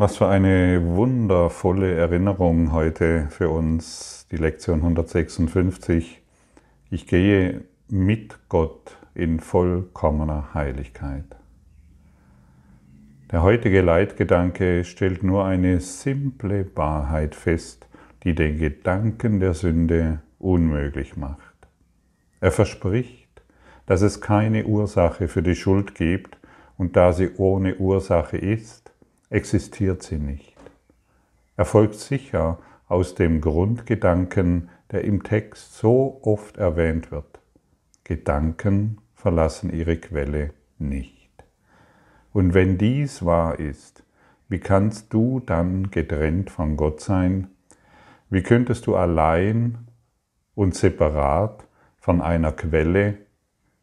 Was für eine wundervolle Erinnerung heute für uns, die Lektion 156. Ich gehe mit Gott in vollkommener Heiligkeit. Der heutige Leitgedanke stellt nur eine simple Wahrheit fest, die den Gedanken der Sünde unmöglich macht. Er verspricht, dass es keine Ursache für die Schuld gibt und da sie ohne Ursache ist, existiert sie nicht. Er folgt sicher aus dem Grundgedanken, der im Text so oft erwähnt wird. Gedanken verlassen ihre Quelle nicht. Und wenn dies wahr ist, wie kannst du dann getrennt von Gott sein? Wie könntest du allein und separat von einer Quelle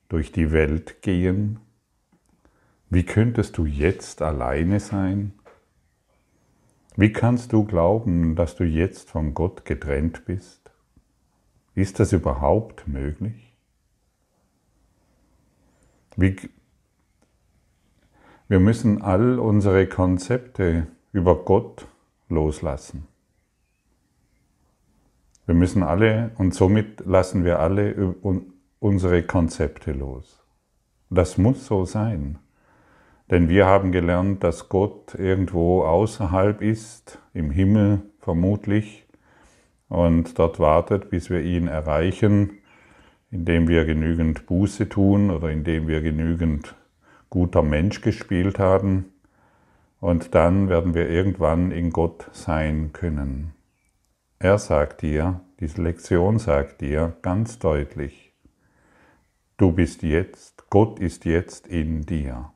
durch die Welt gehen? Wie könntest du jetzt alleine sein? Wie kannst du glauben, dass du jetzt von Gott getrennt bist? Ist das überhaupt möglich? Wie, wir müssen all unsere Konzepte über Gott loslassen. Wir müssen alle, und somit lassen wir alle unsere Konzepte los. Das muss so sein. Denn wir haben gelernt, dass Gott irgendwo außerhalb ist, im Himmel vermutlich, und dort wartet, bis wir ihn erreichen, indem wir genügend Buße tun oder indem wir genügend guter Mensch gespielt haben. Und dann werden wir irgendwann in Gott sein können. Er sagt dir, diese Lektion sagt dir ganz deutlich, du bist jetzt, Gott ist jetzt in dir.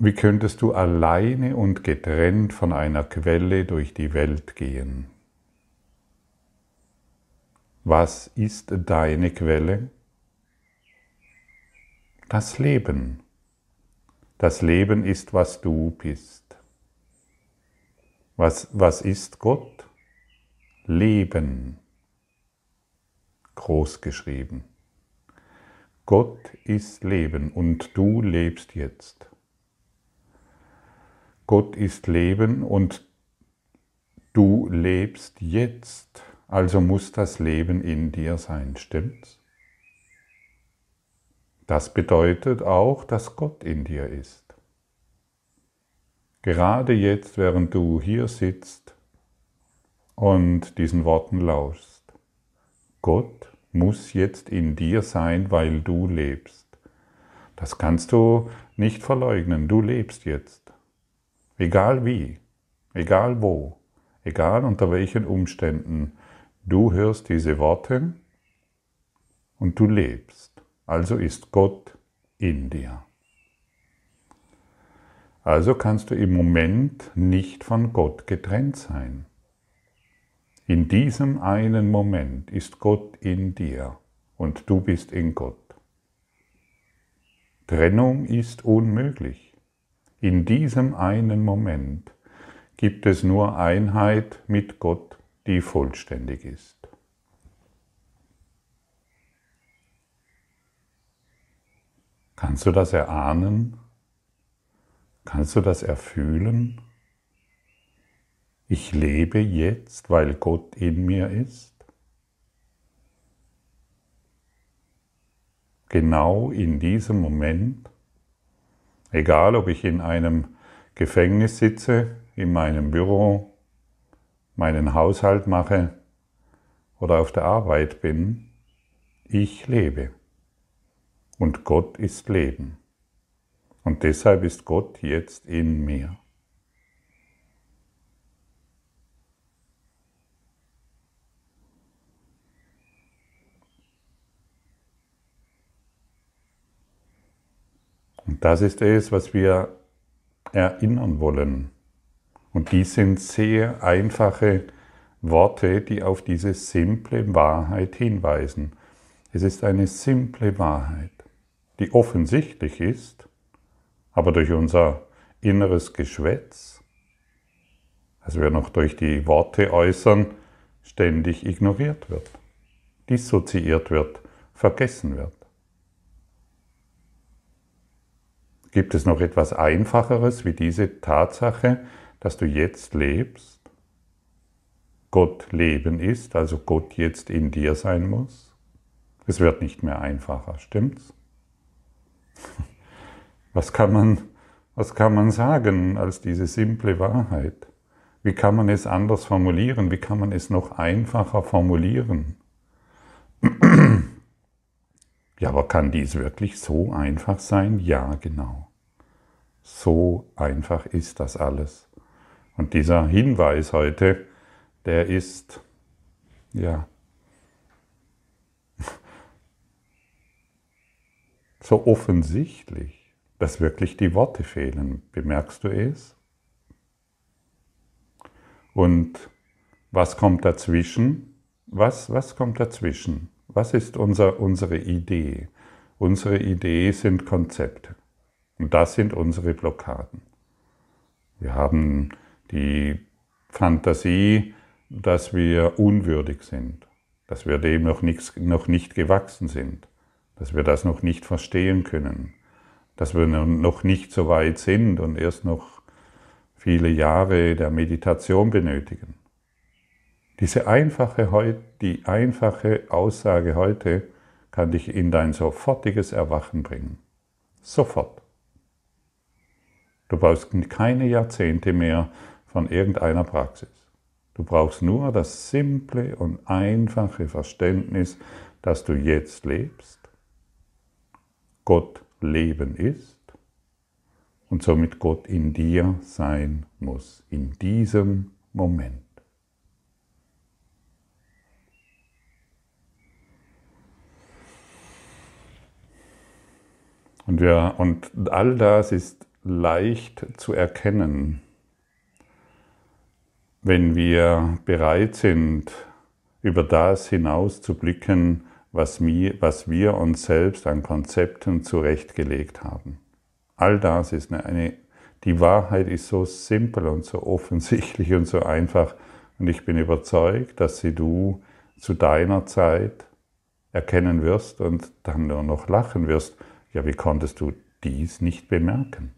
Wie könntest du alleine und getrennt von einer Quelle durch die Welt gehen? Was ist deine Quelle? Das Leben. Das Leben ist, was du bist. Was, was ist Gott? Leben. Groß geschrieben. Gott ist Leben und du lebst jetzt. Gott ist Leben und du lebst jetzt, also muss das Leben in dir sein, stimmt's? Das bedeutet auch, dass Gott in dir ist. Gerade jetzt, während du hier sitzt und diesen Worten lauschst, Gott muss jetzt in dir sein, weil du lebst. Das kannst du nicht verleugnen, du lebst jetzt. Egal wie, egal wo, egal unter welchen Umständen, du hörst diese Worte und du lebst. Also ist Gott in dir. Also kannst du im Moment nicht von Gott getrennt sein. In diesem einen Moment ist Gott in dir und du bist in Gott. Trennung ist unmöglich. In diesem einen Moment gibt es nur Einheit mit Gott, die vollständig ist. Kannst du das erahnen? Kannst du das erfühlen? Ich lebe jetzt, weil Gott in mir ist. Genau in diesem Moment Egal, ob ich in einem Gefängnis sitze, in meinem Büro, meinen Haushalt mache oder auf der Arbeit bin, ich lebe. Und Gott ist Leben. Und deshalb ist Gott jetzt in mir. Und das ist es, was wir erinnern wollen. Und dies sind sehr einfache Worte, die auf diese simple Wahrheit hinweisen. Es ist eine simple Wahrheit, die offensichtlich ist, aber durch unser inneres Geschwätz, das wir noch durch die Worte äußern, ständig ignoriert wird, dissoziiert wird, vergessen wird. Gibt es noch etwas Einfacheres wie diese Tatsache, dass du jetzt lebst? Gott Leben ist, also Gott jetzt in dir sein muss? Es wird nicht mehr einfacher, stimmt's? Was kann man, was kann man sagen als diese simple Wahrheit? Wie kann man es anders formulieren? Wie kann man es noch einfacher formulieren? Ja, aber kann dies wirklich so einfach sein? Ja, genau. So einfach ist das alles. Und dieser Hinweis heute, der ist, ja, so offensichtlich, dass wirklich die Worte fehlen. Bemerkst du es? Und was kommt dazwischen? Was, was kommt dazwischen? Was ist unser, unsere Idee? Unsere Idee sind Konzepte. Und das sind unsere Blockaden. Wir haben die Fantasie, dass wir unwürdig sind, dass wir dem noch, nichts, noch nicht gewachsen sind, dass wir das noch nicht verstehen können, dass wir noch nicht so weit sind und erst noch viele Jahre der Meditation benötigen. Diese einfache, die einfache Aussage heute kann dich in dein sofortiges Erwachen bringen. Sofort. Du brauchst keine Jahrzehnte mehr von irgendeiner Praxis. Du brauchst nur das simple und einfache Verständnis, dass du jetzt lebst, Gott Leben ist und somit Gott in dir sein muss, in diesem Moment. Und, wir, und all das ist leicht zu erkennen, wenn wir bereit sind, über das hinaus zu blicken, was wir, was wir uns selbst an Konzepten zurechtgelegt haben. All das ist eine, eine, die Wahrheit ist so simpel und so offensichtlich und so einfach und ich bin überzeugt, dass sie du zu deiner Zeit erkennen wirst und dann nur noch lachen wirst ja, wie konntest du dies nicht bemerken?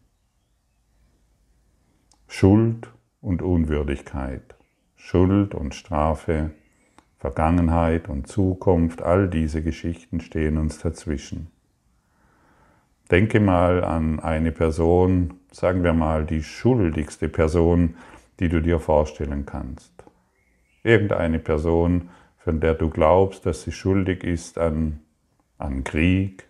Schuld und Unwürdigkeit, Schuld und Strafe, Vergangenheit und Zukunft, all diese Geschichten stehen uns dazwischen. Denke mal an eine Person, sagen wir mal die schuldigste Person, die du dir vorstellen kannst. Irgendeine Person, von der du glaubst, dass sie schuldig ist an, an Krieg,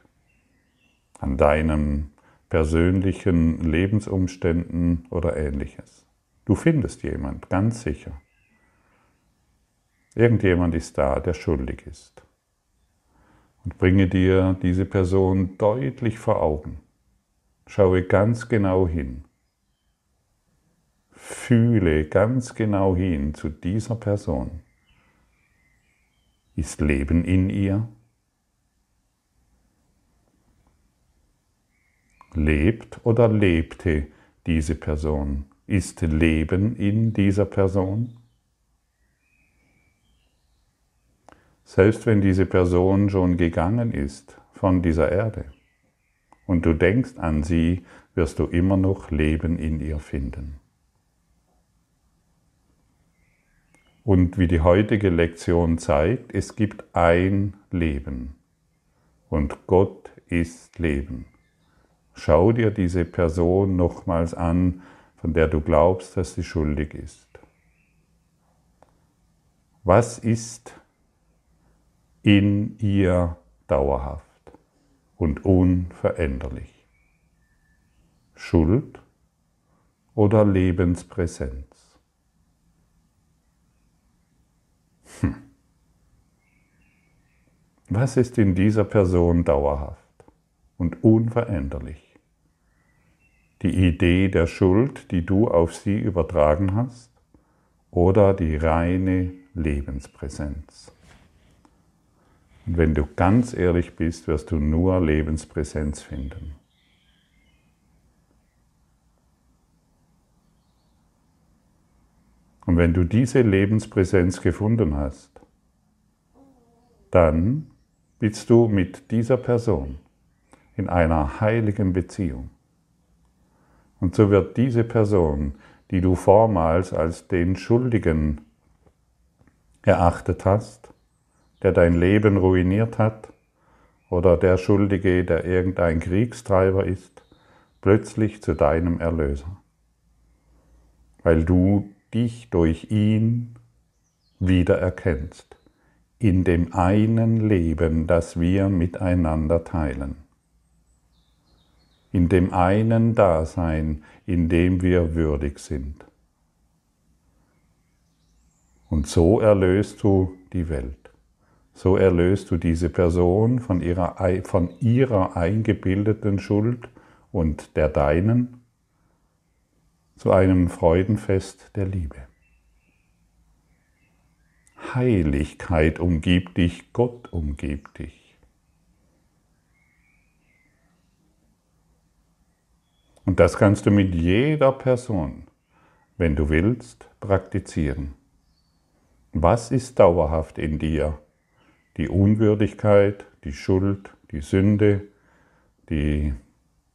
an deinen persönlichen Lebensumständen oder ähnliches. Du findest jemand, ganz sicher. Irgendjemand ist da, der schuldig ist. Und bringe dir diese Person deutlich vor Augen. Schaue ganz genau hin. Fühle ganz genau hin zu dieser Person. Ist Leben in ihr? Lebt oder lebte diese Person? Ist Leben in dieser Person? Selbst wenn diese Person schon gegangen ist von dieser Erde und du denkst an sie, wirst du immer noch Leben in ihr finden. Und wie die heutige Lektion zeigt, es gibt ein Leben und Gott ist Leben. Schau dir diese Person nochmals an, von der du glaubst, dass sie schuldig ist. Was ist in ihr dauerhaft und unveränderlich? Schuld oder Lebenspräsenz? Hm. Was ist in dieser Person dauerhaft und unveränderlich? die Idee der Schuld, die du auf sie übertragen hast, oder die reine Lebenspräsenz. Und wenn du ganz ehrlich bist, wirst du nur Lebenspräsenz finden. Und wenn du diese Lebenspräsenz gefunden hast, dann bist du mit dieser Person in einer heiligen Beziehung. Und so wird diese Person, die du vormals als den Schuldigen erachtet hast, der dein Leben ruiniert hat, oder der Schuldige, der irgendein Kriegstreiber ist, plötzlich zu deinem Erlöser, weil du dich durch ihn wiedererkennst, in dem einen Leben, das wir miteinander teilen, in dem einen Dasein, in dem wir würdig sind. Und so erlöst du die Welt. So erlöst du diese Person von ihrer, von ihrer eingebildeten Schuld und der deinen zu einem Freudenfest der Liebe. Heiligkeit umgibt dich, Gott umgibt dich. Und das kannst du mit jeder Person, wenn du willst, praktizieren. Was ist dauerhaft in dir? die Unwürdigkeit, die Schuld, die Sünde, die,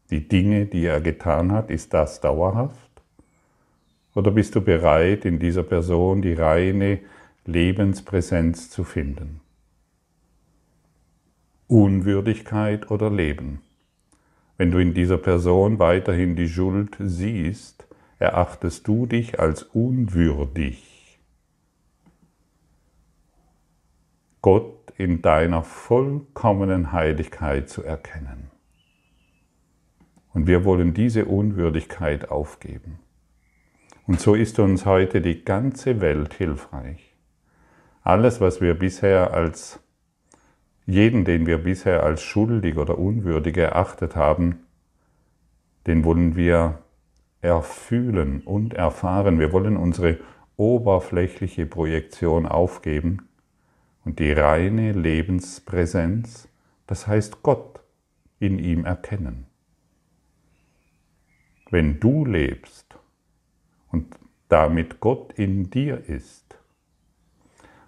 die Dinge, die er getan hat, ist das dauerhaft? Oder bist du bereit, in dieser Person die reine Lebenspräsenz zu finden? Unwürdigkeit oder Leben? Wenn du in dieser Person weiterhin die Schuld siehst, erachtest du dich als unwürdig. Gott in deiner vollkommenen Heiligkeit zu erkennen. Und wir wollen diese Unwürdigkeit aufgeben. Und so ist uns heute die ganze Welt hilfreich. Alles, was wir bisher als, jeden, den wir bisher als schuldig oder unwürdig erachtet haben, den wollen wir erfühlen und erfahren. Wir wollen unsere oberflächliche Projektion aufgeben und die reine Lebenspräsenz, das heißt Gott, in ihm erkennen. Wenn du lebst und damit Gott in dir ist,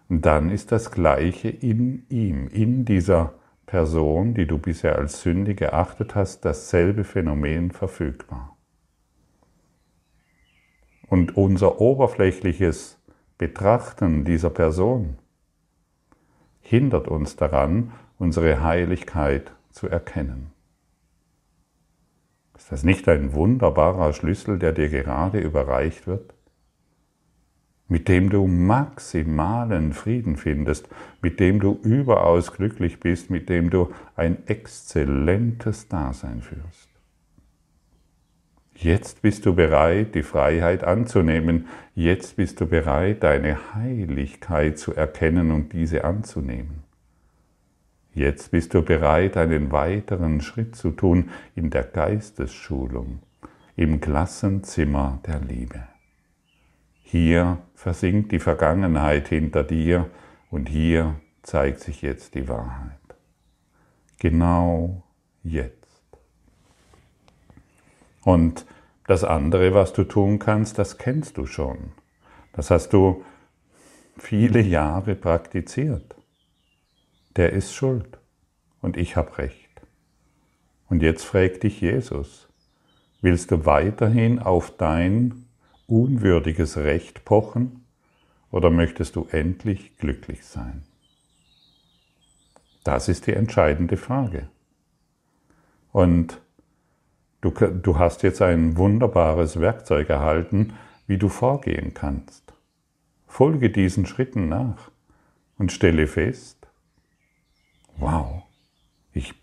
dann ist das Gleiche in ihm, in dieser Person, die du bisher als Sünde geachtet hast, dasselbe Phänomen verfügbar. Und unser oberflächliches Betrachten dieser Person hindert uns daran, unsere Heiligkeit zu erkennen. Ist das nicht ein wunderbarer Schlüssel, der dir gerade überreicht wird? Mit dem du maximalen Frieden findest, mit dem du überaus glücklich bist, mit dem du ein exzellentes Dasein führst. Jetzt bist du bereit, die Freiheit anzunehmen. Jetzt bist du bereit, deine Heiligkeit zu erkennen und diese anzunehmen. Jetzt bist du bereit, einen weiteren Schritt zu tun in der Geistesschulung, im Klassenzimmer der Liebe. Hier versinkt die Vergangenheit hinter dir und hier zeigt sich jetzt die Wahrheit. Genau jetzt. Und das andere, was du tun kannst, das kennst du schon. Das hast du viele Jahre praktiziert. Der ist schuld und ich habe recht. Und jetzt fragt dich Jesus, willst du weiterhin auf dein unwürdiges Recht pochen oder möchtest du endlich glücklich sein? Das ist die entscheidende Frage. Und Du, du hast jetzt ein wunderbares Werkzeug erhalten, wie du vorgehen kannst. Folge diesen Schritten nach und stelle fest,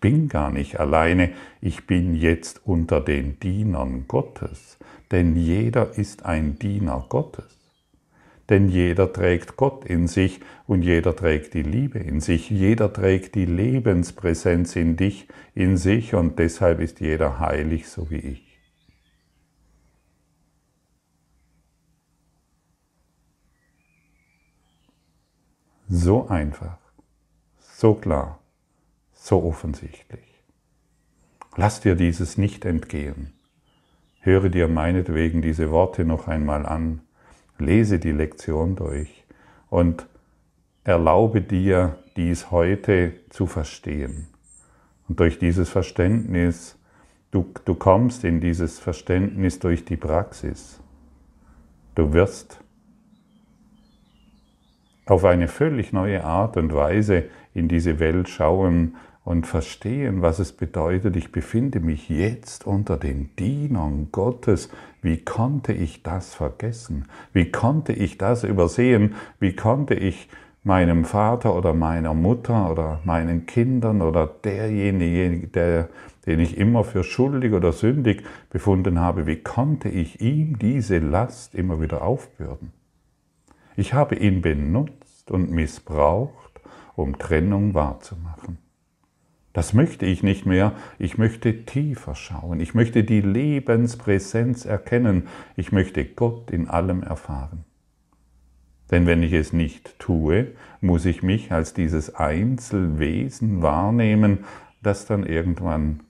bin gar nicht alleine, ich bin jetzt unter den Dienern Gottes, denn jeder ist ein Diener Gottes. Denn jeder trägt Gott in sich und jeder trägt die Liebe in sich, jeder trägt die Lebenspräsenz in dich, in sich und deshalb ist jeder heilig so wie ich. So einfach, so klar, so offensichtlich. Lass dir dieses nicht entgehen. Höre dir meinetwegen diese Worte noch einmal an Lese die Lektion durch und erlaube dir, dies heute zu verstehen. Und durch dieses Verständnis Du, du kommst in dieses Verständnis durch die Praxis. Du wirst auf eine völlig neue Art und Weise in diese Welt schauen und verstehen, was es bedeutet, ich befinde mich jetzt unter den Dienern Gottes. Wie konnte ich das vergessen? Wie konnte ich das übersehen? Wie konnte ich meinem Vater oder meiner Mutter oder meinen Kindern oder derjenige, der, den ich immer für schuldig oder sündig befunden habe, wie konnte ich ihm diese Last immer wieder aufbürden? Ich habe ihn benutzt und missbraucht, um Trennung wahrzumachen. Das möchte ich nicht mehr. Ich möchte tiefer schauen. Ich möchte die Lebenspräsenz erkennen. Ich möchte Gott in allem erfahren. Denn wenn ich es nicht tue, muss ich mich als dieses Einzelwesen wahrnehmen, das dann irgendwann,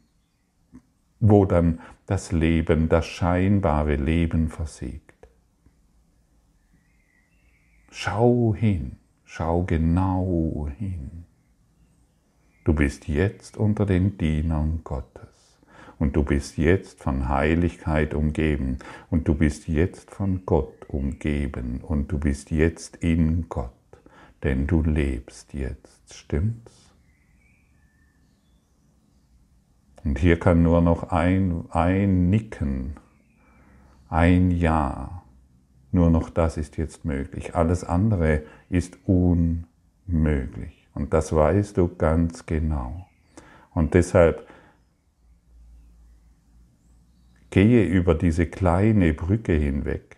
wo dann das Leben, das scheinbare Leben versiegt. Schau hin, schau genau hin. Du bist jetzt unter den Dienern Gottes und du bist jetzt von Heiligkeit umgeben und du bist jetzt von Gott umgeben und du bist jetzt in Gott, denn du lebst jetzt, stimmt's? Und hier kann nur noch ein, ein Nicken, ein Ja, nur noch das ist jetzt möglich. Alles andere ist unmöglich. Und das weißt du ganz genau. Und deshalb gehe über diese kleine Brücke hinweg.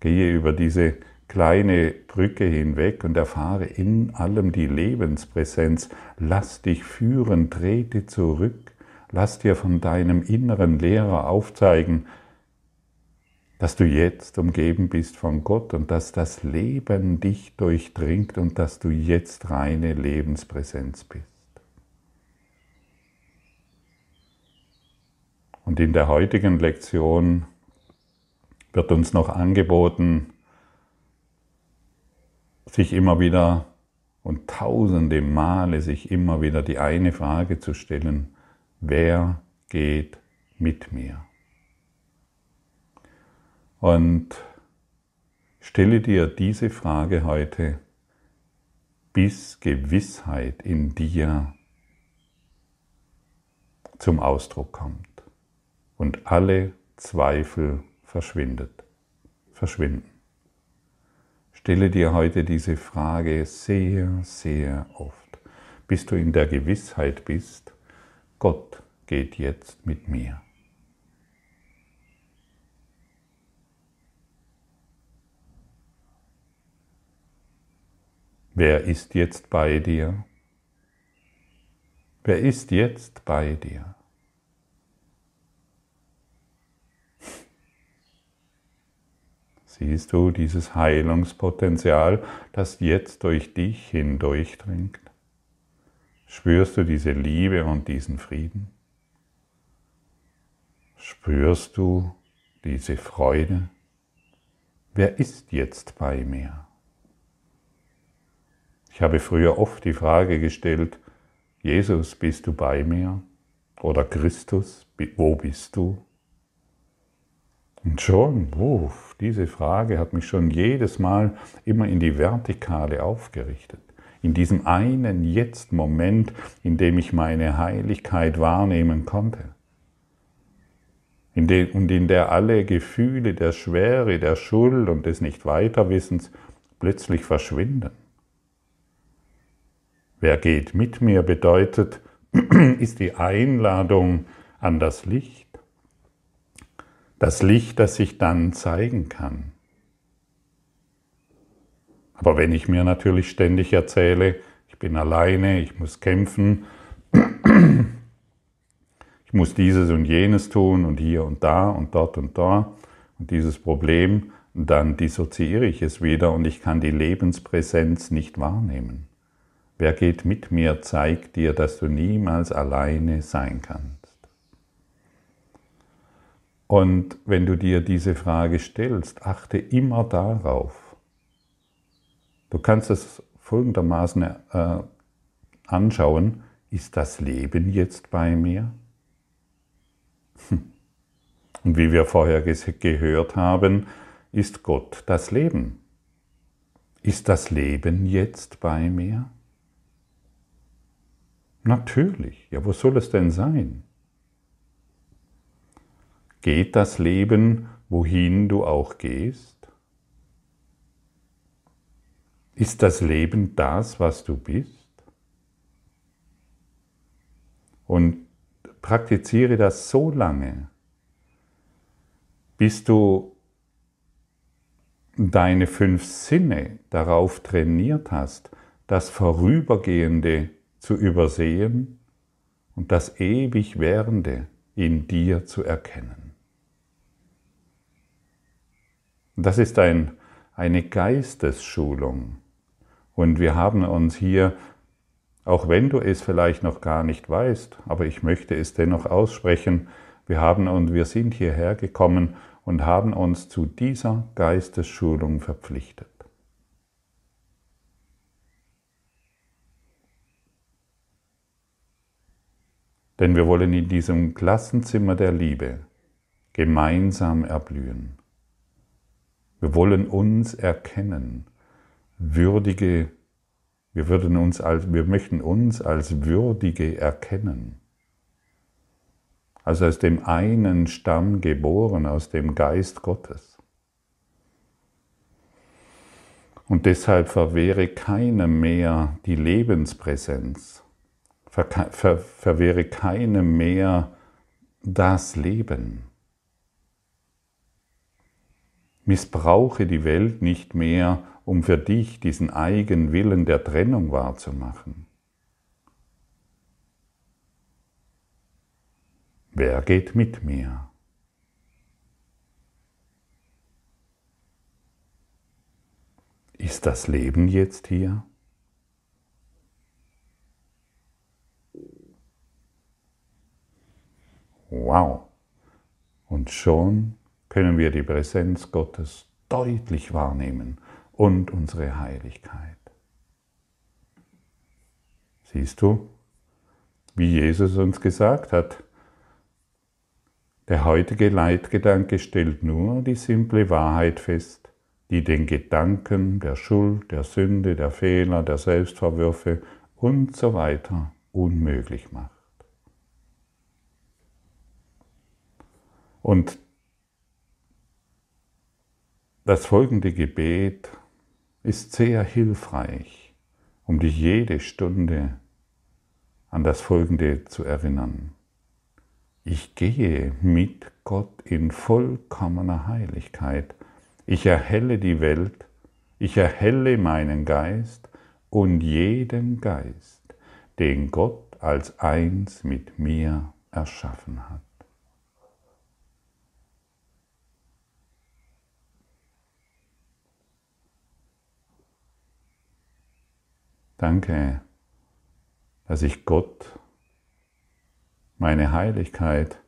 Gehe über diese kleine Brücke hinweg und erfahre in allem die Lebenspräsenz. Lass dich führen, trete zurück. Lass dir von deinem inneren Lehrer aufzeigen, dass du jetzt umgeben bist von Gott und dass das Leben dich durchdringt und dass du jetzt reine Lebenspräsenz bist. Und in der heutigen Lektion wird uns noch angeboten, sich immer wieder und tausende Male sich immer wieder die eine Frage zu stellen, wer geht mit mir? Und stelle dir diese Frage heute, bis Gewissheit in dir zum Ausdruck kommt und alle Zweifel verschwindet, verschwinden. Stelle dir heute diese Frage sehr, sehr oft, bis du in der Gewissheit bist, Gott geht jetzt mit mir. Wer ist jetzt bei dir? Wer ist jetzt bei dir? Siehst du dieses Heilungspotenzial, das jetzt durch dich hindurchdringt? Spürst du diese Liebe und diesen Frieden? Spürst du diese Freude? Wer ist jetzt bei mir? Ich habe früher oft die Frage gestellt, Jesus, bist du bei mir? Oder Christus, wo bist du? Und schon, wuff, diese Frage hat mich schon jedes Mal immer in die Vertikale aufgerichtet. In diesem einen Jetzt-Moment, in dem ich meine Heiligkeit wahrnehmen konnte. In de, und in der alle Gefühle der Schwere, der Schuld und des Nicht-Weiterwissens plötzlich verschwinden. Wer geht mit mir bedeutet, ist die Einladung an das Licht. Das Licht, das sich dann zeigen kann. Aber wenn ich mir natürlich ständig erzähle, ich bin alleine, ich muss kämpfen, ich muss dieses und jenes tun und hier und da und dort und da und dieses Problem, dann dissoziiere ich es wieder und ich kann die Lebenspräsenz nicht wahrnehmen. Wer geht mit mir, zeigt dir, dass du niemals alleine sein kannst. Und wenn du dir diese Frage stellst, achte immer darauf. Du kannst es folgendermaßen äh, anschauen, ist das Leben jetzt bei mir? Hm. Und wie wir vorher gehört haben, ist Gott das Leben. Ist das Leben jetzt bei mir? Natürlich. Ja, wo soll es denn sein? Geht das Leben, wohin du auch gehst? Ist das Leben das, was du bist? Und praktiziere das so lange, bis du deine fünf Sinne darauf trainiert hast, das Vorübergehende zu übersehen und das ewig Währende in dir zu erkennen. Das ist ein, eine Geistesschulung. Und wir haben uns hier, auch wenn du es vielleicht noch gar nicht weißt, aber ich möchte es dennoch aussprechen, wir haben und wir sind hierher gekommen und haben uns zu dieser Geistesschulung verpflichtet. Denn wir wollen in diesem Klassenzimmer der Liebe gemeinsam erblühen. Wir wollen uns erkennen, würdige, wir, würden uns als, wir möchten uns als würdige erkennen. Also aus dem einen Stamm geboren, aus dem Geist Gottes. Und deshalb verwehre keinem mehr die Lebenspräsenz, ver, ver, verwehre keinem mehr das Leben. Missbrauche die Welt nicht mehr, um für dich diesen Eigenwillen der Trennung wahrzumachen. Wer geht mit mir? Ist das Leben jetzt hier? Wow! Und schon können wir die Präsenz Gottes deutlich wahrnehmen und unsere Heiligkeit. Siehst du, wie Jesus uns gesagt hat, der heutige Leitgedanke stellt nur die simple Wahrheit fest, die den Gedanken der Schuld, der Sünde, der Fehler, der Selbstverwürfe und so weiter unmöglich macht. Und das folgende Gebet ist sehr hilfreich, um dich jede Stunde an das folgende zu erinnern. Ich gehe mit Gott in vollkommener Heiligkeit. Ich erhelle die Welt, ich erhelle meinen Geist und jeden Geist, den Gott als eins mit mir erschaffen hat. Danke, dass ich Gott, meine Heiligkeit,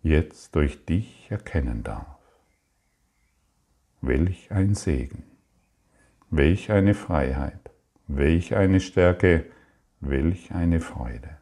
jetzt durch dich erkennen darf. Welch ein Segen, welch eine Freiheit, welch eine Stärke, welch eine Freude.